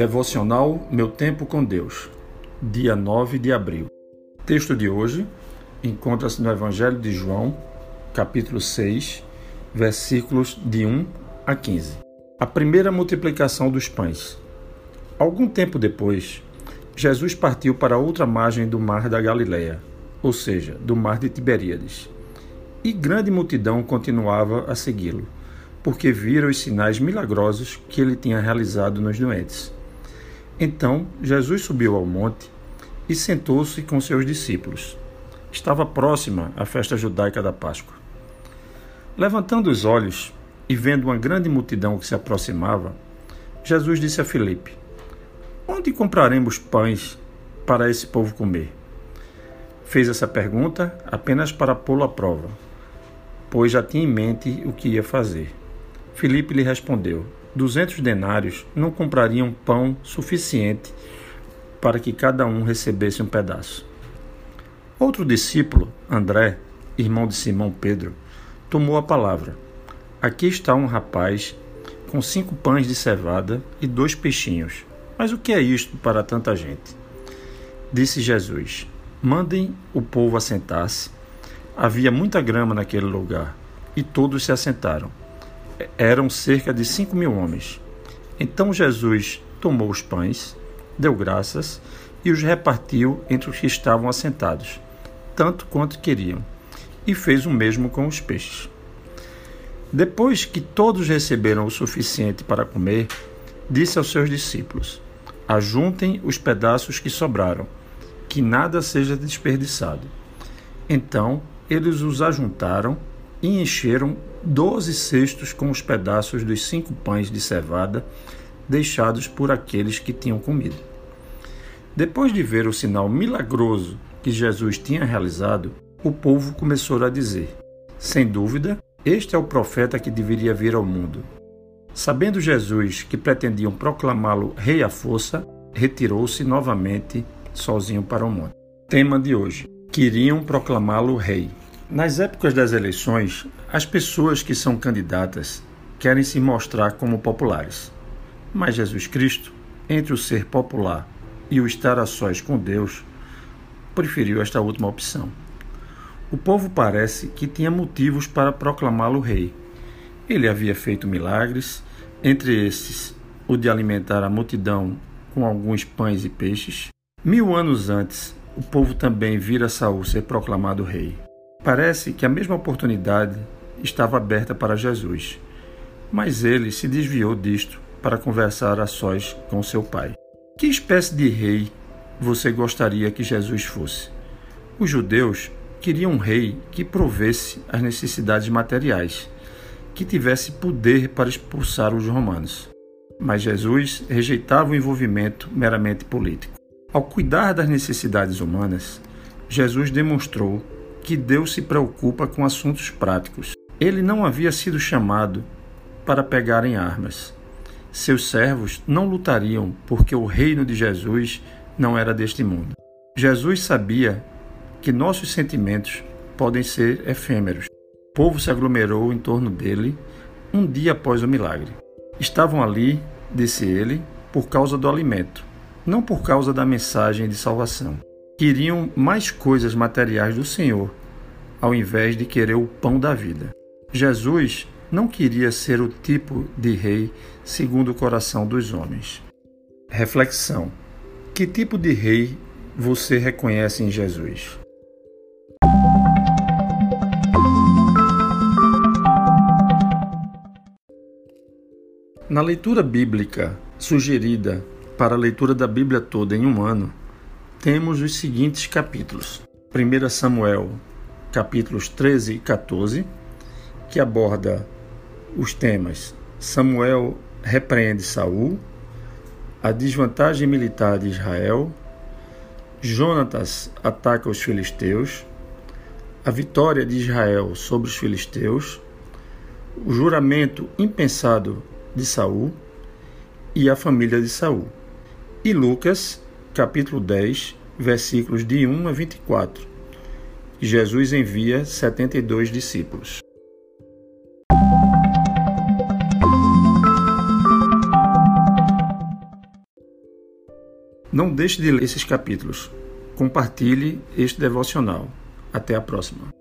Devocional Meu Tempo com Deus, dia 9 de abril. O texto de hoje encontra-se no Evangelho de João, capítulo 6, versículos de 1 a 15. A primeira multiplicação dos pães. Algum tempo depois, Jesus partiu para outra margem do mar da Galileia, ou seja, do mar de Tiberíades. E grande multidão continuava a segui-lo, porque viram os sinais milagrosos que ele tinha realizado nos doentes. Então Jesus subiu ao monte e sentou-se com seus discípulos. Estava próxima a festa judaica da Páscoa. Levantando os olhos e vendo uma grande multidão que se aproximava, Jesus disse a Filipe: Onde compraremos pães para esse povo comer? Fez essa pergunta apenas para pô-lo à prova, pois já tinha em mente o que ia fazer. Filipe lhe respondeu: duzentos denários não comprariam pão suficiente para que cada um recebesse um pedaço. Outro discípulo, André, irmão de Simão Pedro, tomou a palavra. Aqui está um rapaz com cinco pães de cevada e dois peixinhos. Mas o que é isto para tanta gente? Disse Jesus: Mandem o povo assentar-se. Havia muita grama naquele lugar, e todos se assentaram eram cerca de cinco mil homens. Então Jesus tomou os pães, deu graças e os repartiu entre os que estavam assentados, tanto quanto queriam, e fez o mesmo com os peixes. Depois que todos receberam o suficiente para comer, disse aos seus discípulos: Ajuntem os pedaços que sobraram, que nada seja desperdiçado. Então eles os ajuntaram e encheram doze cestos com os pedaços dos cinco pães de cevada deixados por aqueles que tinham comido. Depois de ver o sinal milagroso que Jesus tinha realizado, o povo começou a dizer: Sem dúvida, este é o profeta que deveria vir ao mundo. Sabendo Jesus que pretendiam proclamá-lo rei à força, retirou-se novamente sozinho para o monte. Tema de hoje: Queriam proclamá-lo rei. Nas épocas das eleições, as pessoas que são candidatas querem se mostrar como populares. Mas Jesus Cristo, entre o ser popular e o estar a sós com Deus, preferiu esta última opção. O povo parece que tinha motivos para proclamá-lo rei. Ele havia feito milagres, entre esses o de alimentar a multidão com alguns pães e peixes. Mil anos antes, o povo também vira Saul ser proclamado rei. Parece que a mesma oportunidade estava aberta para Jesus, mas ele se desviou disto para conversar a sós com seu pai. Que espécie de rei você gostaria que Jesus fosse? Os judeus queriam um rei que provesse as necessidades materiais, que tivesse poder para expulsar os romanos. Mas Jesus rejeitava o envolvimento meramente político. Ao cuidar das necessidades humanas, Jesus demonstrou que Deus se preocupa com assuntos práticos. Ele não havia sido chamado para pegarem armas. Seus servos não lutariam porque o reino de Jesus não era deste mundo. Jesus sabia que nossos sentimentos podem ser efêmeros. O povo se aglomerou em torno dele um dia após o milagre. Estavam ali, disse ele, por causa do alimento, não por causa da mensagem de salvação queriam mais coisas materiais do Senhor, ao invés de querer o pão da vida. Jesus não queria ser o tipo de rei segundo o coração dos homens. Reflexão: Que tipo de rei você reconhece em Jesus? Na leitura bíblica sugerida para a leitura da Bíblia toda em um ano, temos os seguintes capítulos: 1 Samuel, capítulos 13 e 14, que aborda os temas Samuel repreende Saul, a desvantagem militar de Israel, Jonatas ataca os filisteus, a vitória de Israel sobre os filisteus, o juramento impensado de Saul e a família de Saul. E Lucas capítulo 10, versículos de 1 a 24. Jesus envia 72 discípulos. Não deixe de ler esses capítulos. Compartilhe este devocional. Até a próxima.